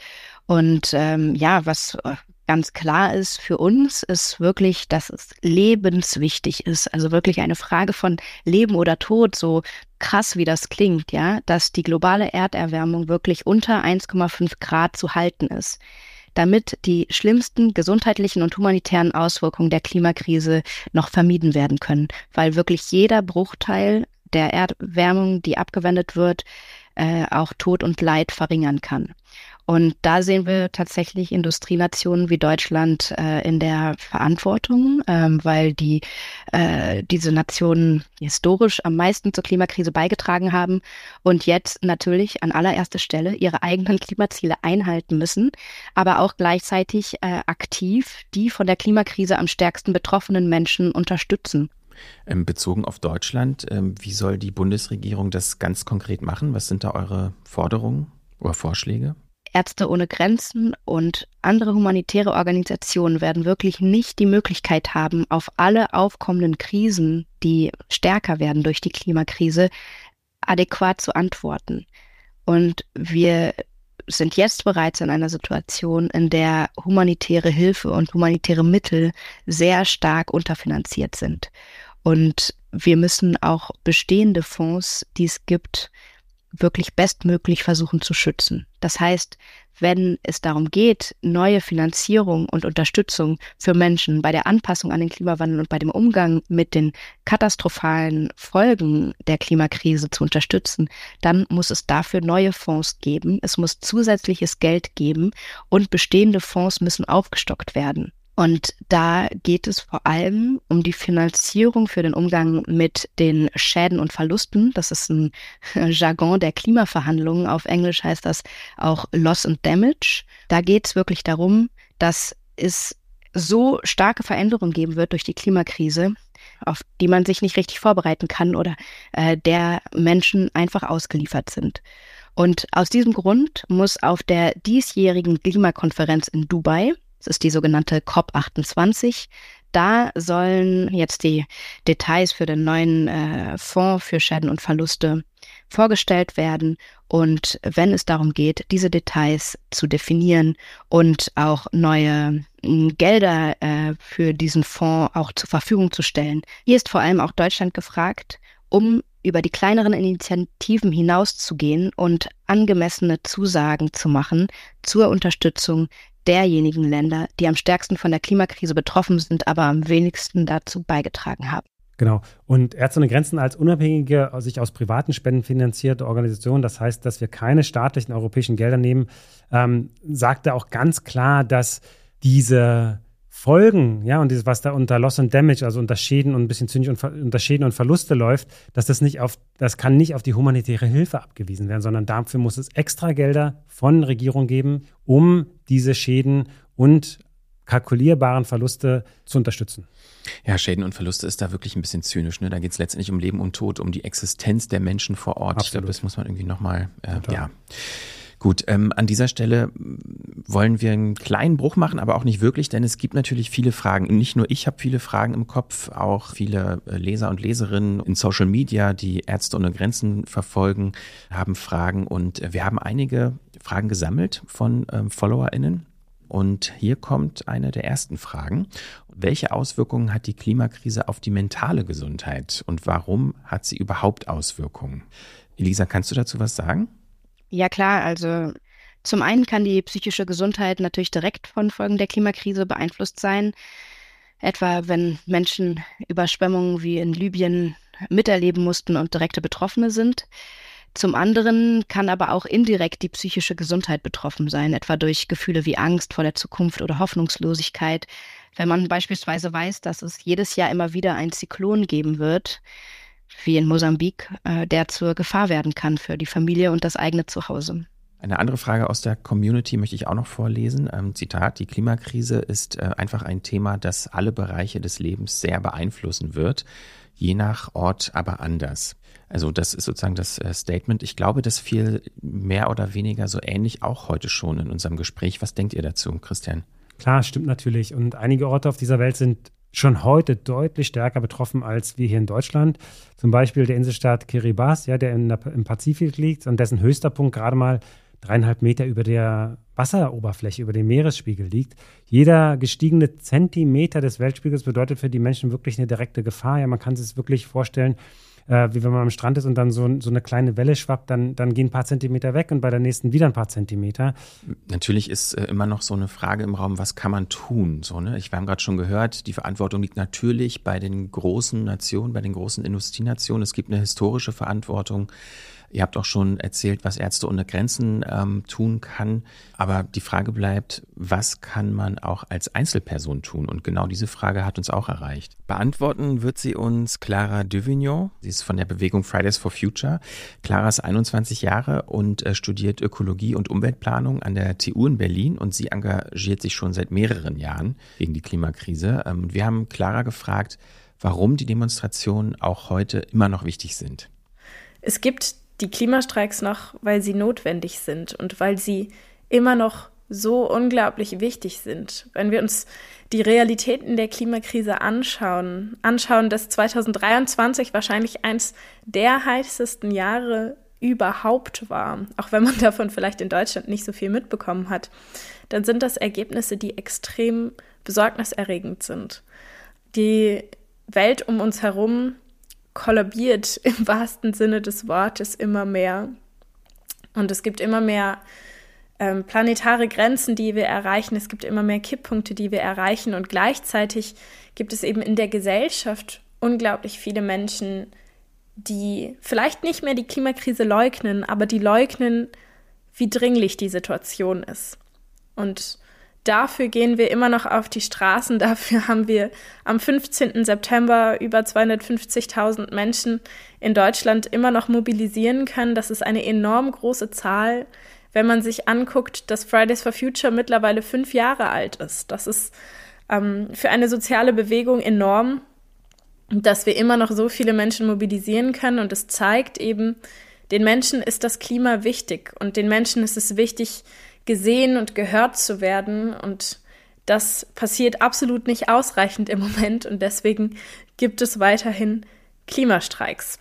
Und ähm, ja, was äh, ganz klar ist für uns, ist wirklich, dass es lebenswichtig ist. Also wirklich eine Frage von Leben oder Tod, so krass wie das klingt, ja, dass die globale Erderwärmung wirklich unter 1,5 Grad zu halten ist damit die schlimmsten gesundheitlichen und humanitären Auswirkungen der Klimakrise noch vermieden werden können, weil wirklich jeder Bruchteil der Erderwärmung, die abgewendet wird, äh, auch Tod und Leid verringern kann. Und da sehen wir tatsächlich Industrienationen wie Deutschland äh, in der Verantwortung, ähm, weil die äh, diese Nationen historisch am meisten zur Klimakrise beigetragen haben und jetzt natürlich an allererster Stelle ihre eigenen Klimaziele einhalten müssen, aber auch gleichzeitig äh, aktiv die von der Klimakrise am stärksten betroffenen Menschen unterstützen. Ähm, bezogen auf Deutschland, ähm, wie soll die Bundesregierung das ganz konkret machen? Was sind da eure Forderungen oder Vorschläge? Ärzte ohne Grenzen und andere humanitäre Organisationen werden wirklich nicht die Möglichkeit haben, auf alle aufkommenden Krisen, die stärker werden durch die Klimakrise, adäquat zu antworten. Und wir sind jetzt bereits in einer Situation, in der humanitäre Hilfe und humanitäre Mittel sehr stark unterfinanziert sind. Und wir müssen auch bestehende Fonds, die es gibt, wirklich bestmöglich versuchen zu schützen. Das heißt, wenn es darum geht, neue Finanzierung und Unterstützung für Menschen bei der Anpassung an den Klimawandel und bei dem Umgang mit den katastrophalen Folgen der Klimakrise zu unterstützen, dann muss es dafür neue Fonds geben. Es muss zusätzliches Geld geben und bestehende Fonds müssen aufgestockt werden. Und da geht es vor allem um die Finanzierung für den Umgang mit den Schäden und Verlusten. Das ist ein Jargon der Klimaverhandlungen. Auf Englisch heißt das auch Loss and Damage. Da geht es wirklich darum, dass es so starke Veränderungen geben wird durch die Klimakrise, auf die man sich nicht richtig vorbereiten kann oder äh, der Menschen einfach ausgeliefert sind. Und aus diesem Grund muss auf der diesjährigen Klimakonferenz in Dubai, das ist die sogenannte COP28, da sollen jetzt die Details für den neuen äh, Fonds für Schäden und Verluste vorgestellt werden. Und wenn es darum geht, diese Details zu definieren und auch neue hm, Gelder äh, für diesen Fonds auch zur Verfügung zu stellen, hier ist vor allem auch Deutschland gefragt, um über die kleineren Initiativen hinauszugehen und angemessene Zusagen zu machen zur Unterstützung derjenigen Länder, die am stärksten von der Klimakrise betroffen sind, aber am wenigsten dazu beigetragen haben. Genau. Und Ärzte ohne Grenzen als unabhängige, sich aus privaten Spenden finanzierte Organisation, das heißt, dass wir keine staatlichen europäischen Gelder nehmen, ähm, sagte auch ganz klar, dass diese Folgen, ja, und dieses, was da unter Loss and Damage, also unter Schäden und ein bisschen zynisch und, unter Schäden und Verluste läuft, dass das nicht auf, das kann nicht auf die humanitäre Hilfe abgewiesen werden, sondern dafür muss es extra Gelder von Regierung geben, um diese Schäden und kalkulierbaren Verluste zu unterstützen. Ja, Schäden und Verluste ist da wirklich ein bisschen zynisch. Ne? Da geht es letztendlich um Leben und Tod, um die Existenz der Menschen vor Ort. Absolut. Ich glaube, das muss man irgendwie nochmal, äh, ja. Gut, ähm, an dieser Stelle wollen wir einen kleinen Bruch machen, aber auch nicht wirklich, denn es gibt natürlich viele Fragen. Nicht nur ich habe viele Fragen im Kopf, auch viele äh, Leser und Leserinnen in Social Media, die Ärzte ohne Grenzen verfolgen, haben Fragen und wir haben einige Fragen gesammelt von ähm, FollowerInnen. Und hier kommt eine der ersten Fragen. Welche Auswirkungen hat die Klimakrise auf die mentale Gesundheit und warum hat sie überhaupt Auswirkungen? Elisa, kannst du dazu was sagen? Ja klar, also zum einen kann die psychische Gesundheit natürlich direkt von Folgen der Klimakrise beeinflusst sein. Etwa wenn Menschen Überschwemmungen wie in Libyen miterleben mussten und direkte Betroffene sind. Zum anderen kann aber auch indirekt die psychische Gesundheit betroffen sein, etwa durch Gefühle wie Angst vor der Zukunft oder Hoffnungslosigkeit. Wenn man beispielsweise weiß, dass es jedes Jahr immer wieder ein Zyklon geben wird, wie in Mosambik, äh, der zur Gefahr werden kann für die Familie und das eigene Zuhause. Eine andere Frage aus der Community möchte ich auch noch vorlesen. Ähm, Zitat, die Klimakrise ist äh, einfach ein Thema, das alle Bereiche des Lebens sehr beeinflussen wird, je nach Ort aber anders. Also das ist sozusagen das äh, Statement. Ich glaube, das fiel mehr oder weniger so ähnlich auch heute schon in unserem Gespräch. Was denkt ihr dazu, Christian? Klar, stimmt natürlich. Und einige Orte auf dieser Welt sind schon heute deutlich stärker betroffen als wir hier in Deutschland. Zum Beispiel der Inselstaat Kiribati, ja, der, der im Pazifik liegt und dessen höchster Punkt gerade mal dreieinhalb Meter über der Wasseroberfläche, über dem Meeresspiegel liegt. Jeder gestiegene Zentimeter des Weltspiegels bedeutet für die Menschen wirklich eine direkte Gefahr. Ja, man kann sich es wirklich vorstellen, äh, wie wenn man am Strand ist und dann so, so eine kleine Welle schwappt, dann, dann gehen ein paar Zentimeter weg und bei der nächsten wieder ein paar Zentimeter. Natürlich ist äh, immer noch so eine Frage im Raum, was kann man tun? So, ne? Ich, wir haben gerade schon gehört, die Verantwortung liegt natürlich bei den großen Nationen, bei den großen Industrienationen. Es gibt eine historische Verantwortung. Ihr habt auch schon erzählt, was Ärzte ohne Grenzen ähm, tun kann. Aber die Frage bleibt, was kann man auch als Einzelperson tun? Und genau diese Frage hat uns auch erreicht. Beantworten wird sie uns Clara Duvignon. Sie ist von der Bewegung Fridays for Future. Clara ist 21 Jahre und äh, studiert Ökologie und Umweltplanung an der TU in Berlin und sie engagiert sich schon seit mehreren Jahren gegen die Klimakrise. Ähm, wir haben Clara gefragt, warum die Demonstrationen auch heute immer noch wichtig sind. Es gibt die Klimastreiks noch, weil sie notwendig sind und weil sie immer noch so unglaublich wichtig sind. Wenn wir uns die Realitäten der Klimakrise anschauen, anschauen, dass 2023 wahrscheinlich eins der heißesten Jahre überhaupt war, auch wenn man davon vielleicht in Deutschland nicht so viel mitbekommen hat, dann sind das Ergebnisse, die extrem besorgniserregend sind. Die Welt um uns herum kollabiert im wahrsten Sinne des Wortes immer mehr. Und es gibt immer mehr ähm, planetare Grenzen, die wir erreichen. Es gibt immer mehr Kipppunkte, die wir erreichen. Und gleichzeitig gibt es eben in der Gesellschaft unglaublich viele Menschen, die vielleicht nicht mehr die Klimakrise leugnen, aber die leugnen, wie dringlich die Situation ist. Und Dafür gehen wir immer noch auf die Straßen. Dafür haben wir am 15. September über 250.000 Menschen in Deutschland immer noch mobilisieren können. Das ist eine enorm große Zahl, wenn man sich anguckt, dass Fridays for Future mittlerweile fünf Jahre alt ist. Das ist ähm, für eine soziale Bewegung enorm, dass wir immer noch so viele Menschen mobilisieren können. Und es zeigt eben, den Menschen ist das Klima wichtig und den Menschen ist es wichtig, gesehen und gehört zu werden. Und das passiert absolut nicht ausreichend im Moment. Und deswegen gibt es weiterhin Klimastreiks.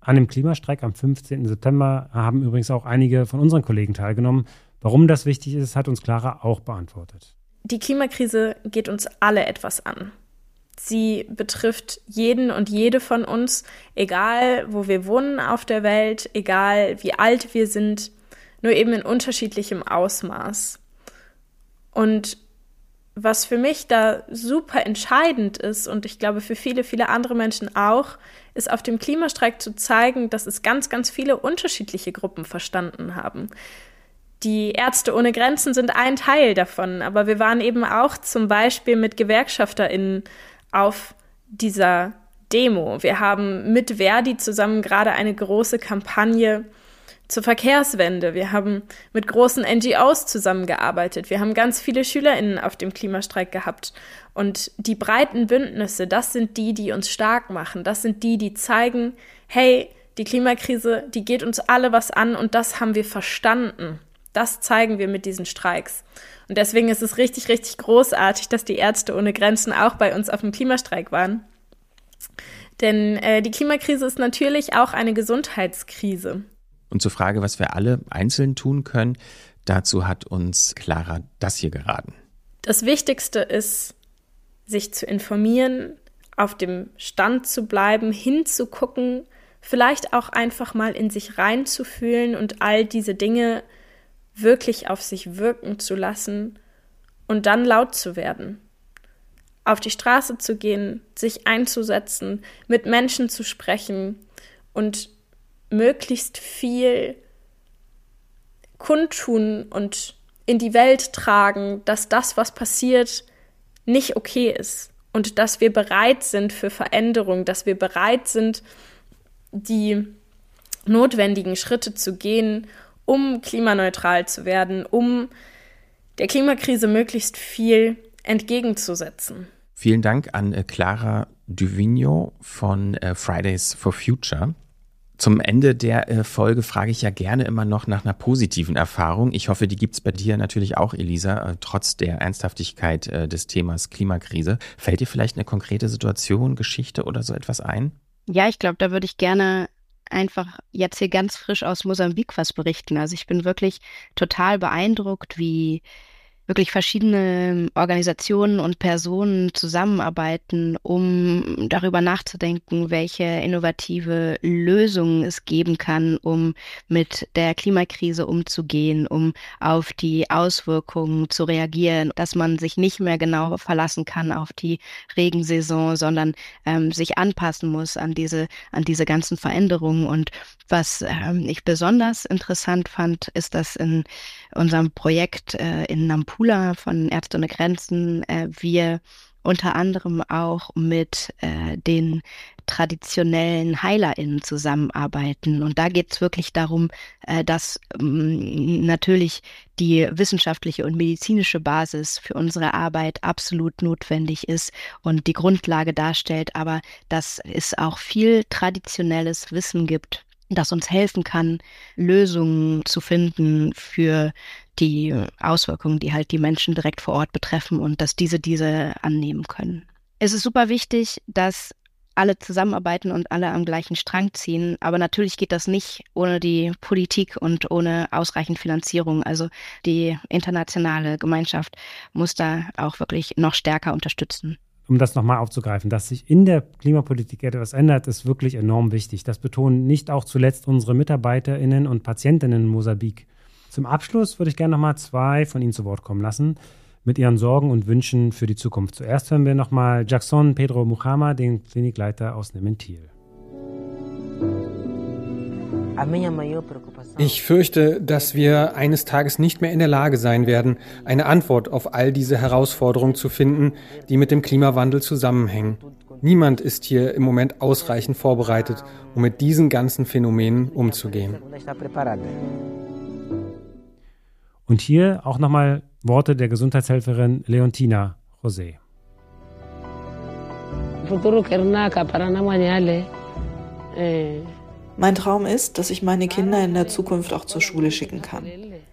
An dem Klimastreik am 15. September haben übrigens auch einige von unseren Kollegen teilgenommen. Warum das wichtig ist, hat uns Clara auch beantwortet. Die Klimakrise geht uns alle etwas an. Sie betrifft jeden und jede von uns, egal wo wir wohnen auf der Welt, egal wie alt wir sind, nur eben in unterschiedlichem Ausmaß. Und was für mich da super entscheidend ist und ich glaube für viele, viele andere Menschen auch, ist auf dem Klimastreik zu zeigen, dass es ganz, ganz viele unterschiedliche Gruppen verstanden haben. Die Ärzte ohne Grenzen sind ein Teil davon, aber wir waren eben auch zum Beispiel mit GewerkschafterInnen auf dieser Demo. Wir haben mit Verdi zusammen gerade eine große Kampagne zur Verkehrswende. Wir haben mit großen NGOs zusammengearbeitet. Wir haben ganz viele SchülerInnen auf dem Klimastreik gehabt. Und die breiten Bündnisse, das sind die, die uns stark machen. Das sind die, die zeigen, hey, die Klimakrise, die geht uns alle was an und das haben wir verstanden. Das zeigen wir mit diesen Streiks. Und deswegen ist es richtig, richtig großartig, dass die Ärzte ohne Grenzen auch bei uns auf dem Klimastreik waren. Denn äh, die Klimakrise ist natürlich auch eine Gesundheitskrise. Und zur Frage, was wir alle einzeln tun können, dazu hat uns Clara das hier geraten. Das Wichtigste ist, sich zu informieren, auf dem Stand zu bleiben, hinzugucken, vielleicht auch einfach mal in sich reinzufühlen und all diese Dinge wirklich auf sich wirken zu lassen und dann laut zu werden. Auf die Straße zu gehen, sich einzusetzen, mit Menschen zu sprechen und möglichst viel kundtun und in die Welt tragen, dass das, was passiert, nicht okay ist und dass wir bereit sind für Veränderung, dass wir bereit sind, die notwendigen Schritte zu gehen, um klimaneutral zu werden, um der Klimakrise möglichst viel entgegenzusetzen. Vielen Dank an äh, Clara Duvigno von äh, Fridays for Future. Zum Ende der äh, Folge frage ich ja gerne immer noch nach einer positiven Erfahrung. Ich hoffe, die gibt's bei dir natürlich auch, Elisa, äh, trotz der Ernsthaftigkeit äh, des Themas Klimakrise. Fällt dir vielleicht eine konkrete Situation, Geschichte oder so etwas ein? Ja, ich glaube, da würde ich gerne einfach jetzt hier ganz frisch aus Mosambik was berichten. Also ich bin wirklich total beeindruckt, wie wirklich verschiedene Organisationen und Personen zusammenarbeiten, um darüber nachzudenken, welche innovative Lösungen es geben kann, um mit der Klimakrise umzugehen, um auf die Auswirkungen zu reagieren, dass man sich nicht mehr genau verlassen kann auf die Regensaison, sondern ähm, sich anpassen muss an diese, an diese ganzen Veränderungen. Und was ähm, ich besonders interessant fand, ist, dass in unserem Projekt äh, in Nampula von Ärzte ohne Grenzen äh, wir unter anderem auch mit äh, den traditionellen HeilerInnen zusammenarbeiten. Und da geht es wirklich darum, äh, dass ähm, natürlich die wissenschaftliche und medizinische Basis für unsere Arbeit absolut notwendig ist und die Grundlage darstellt, aber dass es auch viel traditionelles Wissen gibt, das uns helfen kann, Lösungen zu finden für die Auswirkungen, die halt die Menschen direkt vor Ort betreffen und dass diese diese annehmen können. Es ist super wichtig, dass alle zusammenarbeiten und alle am gleichen Strang ziehen. Aber natürlich geht das nicht ohne die Politik und ohne ausreichend Finanzierung. Also die internationale Gemeinschaft muss da auch wirklich noch stärker unterstützen um das nochmal aufzugreifen, dass sich in der Klimapolitik etwas ändert, ist wirklich enorm wichtig. Das betonen nicht auch zuletzt unsere MitarbeiterInnen und Patientinnen in Mosambik. Zum Abschluss würde ich gerne nochmal zwei von Ihnen zu Wort kommen lassen mit ihren Sorgen und Wünschen für die Zukunft. Zuerst hören wir nochmal Jackson Pedro Muchama, den Klinikleiter aus Nementil. Ich fürchte, dass wir eines Tages nicht mehr in der Lage sein werden, eine Antwort auf all diese Herausforderungen zu finden, die mit dem Klimawandel zusammenhängen. Niemand ist hier im Moment ausreichend vorbereitet, um mit diesen ganzen Phänomenen umzugehen. Und hier auch nochmal Worte der Gesundheitshelferin Leontina José. Mein Traum ist, dass ich meine Kinder in der Zukunft auch zur Schule schicken kann.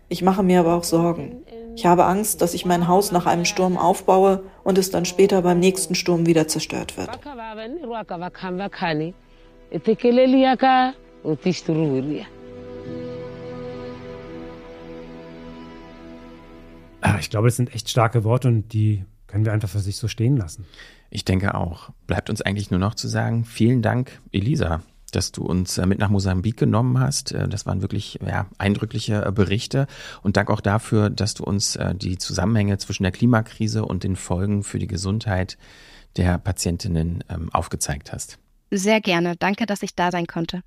Ich mache mir aber auch Sorgen. Ich habe Angst, dass ich mein Haus nach einem Sturm aufbaue und es dann später beim nächsten Sturm wieder zerstört wird. Ah, ich glaube, das sind echt starke Worte und die können wir einfach für sich so stehen lassen. Ich denke auch. Bleibt uns eigentlich nur noch zu sagen, vielen Dank, Elisa, dass du uns äh, mit nach Mosambik genommen hast. Äh, das waren wirklich ja, eindrückliche äh, Berichte. Und Dank auch dafür, dass du uns die Zusammenhänge zwischen der Klimakrise und den Folgen für die Gesundheit der Patientinnen ähm, aufgezeigt hast. Sehr gerne. Danke, dass ich da sein konnte.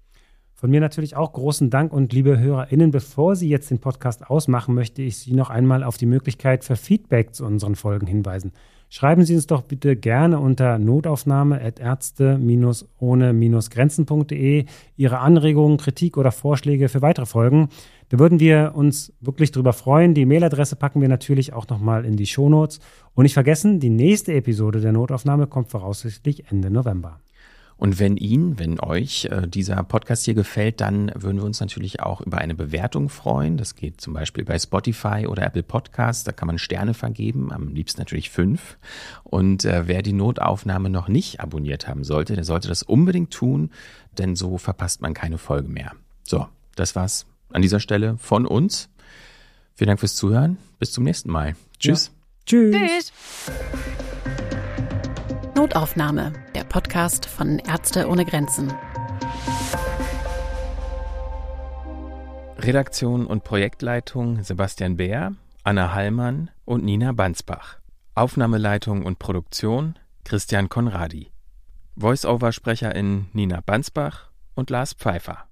Von mir natürlich auch großen Dank und liebe HörerInnen, bevor Sie jetzt den Podcast ausmachen, möchte ich Sie noch einmal auf die Möglichkeit für Feedback zu unseren Folgen hinweisen. Schreiben Sie uns doch bitte gerne unter notaufnahme.ärzte-ohne-grenzen.de Ihre Anregungen, Kritik oder Vorschläge für weitere Folgen. Da würden wir uns wirklich drüber freuen. Die Mailadresse packen wir natürlich auch nochmal in die Shownotes. Und nicht vergessen, die nächste Episode der Notaufnahme kommt voraussichtlich Ende November. Und wenn Ihnen, wenn euch äh, dieser Podcast hier gefällt, dann würden wir uns natürlich auch über eine Bewertung freuen. Das geht zum Beispiel bei Spotify oder Apple Podcasts. Da kann man Sterne vergeben, am liebsten natürlich fünf. Und äh, wer die Notaufnahme noch nicht abonniert haben sollte, der sollte das unbedingt tun, denn so verpasst man keine Folge mehr. So, das war's an dieser Stelle von uns. Vielen Dank fürs Zuhören. Bis zum nächsten Mal. Tschüss. Ja. Tschüss. Tschüss. Notaufnahme, der Podcast von Ärzte ohne Grenzen. Redaktion und Projektleitung Sebastian Beer, Anna Hallmann und Nina Bansbach. Aufnahmeleitung und Produktion Christian Konradi. Voice-Over-Sprecherin Nina Bansbach und Lars Pfeiffer.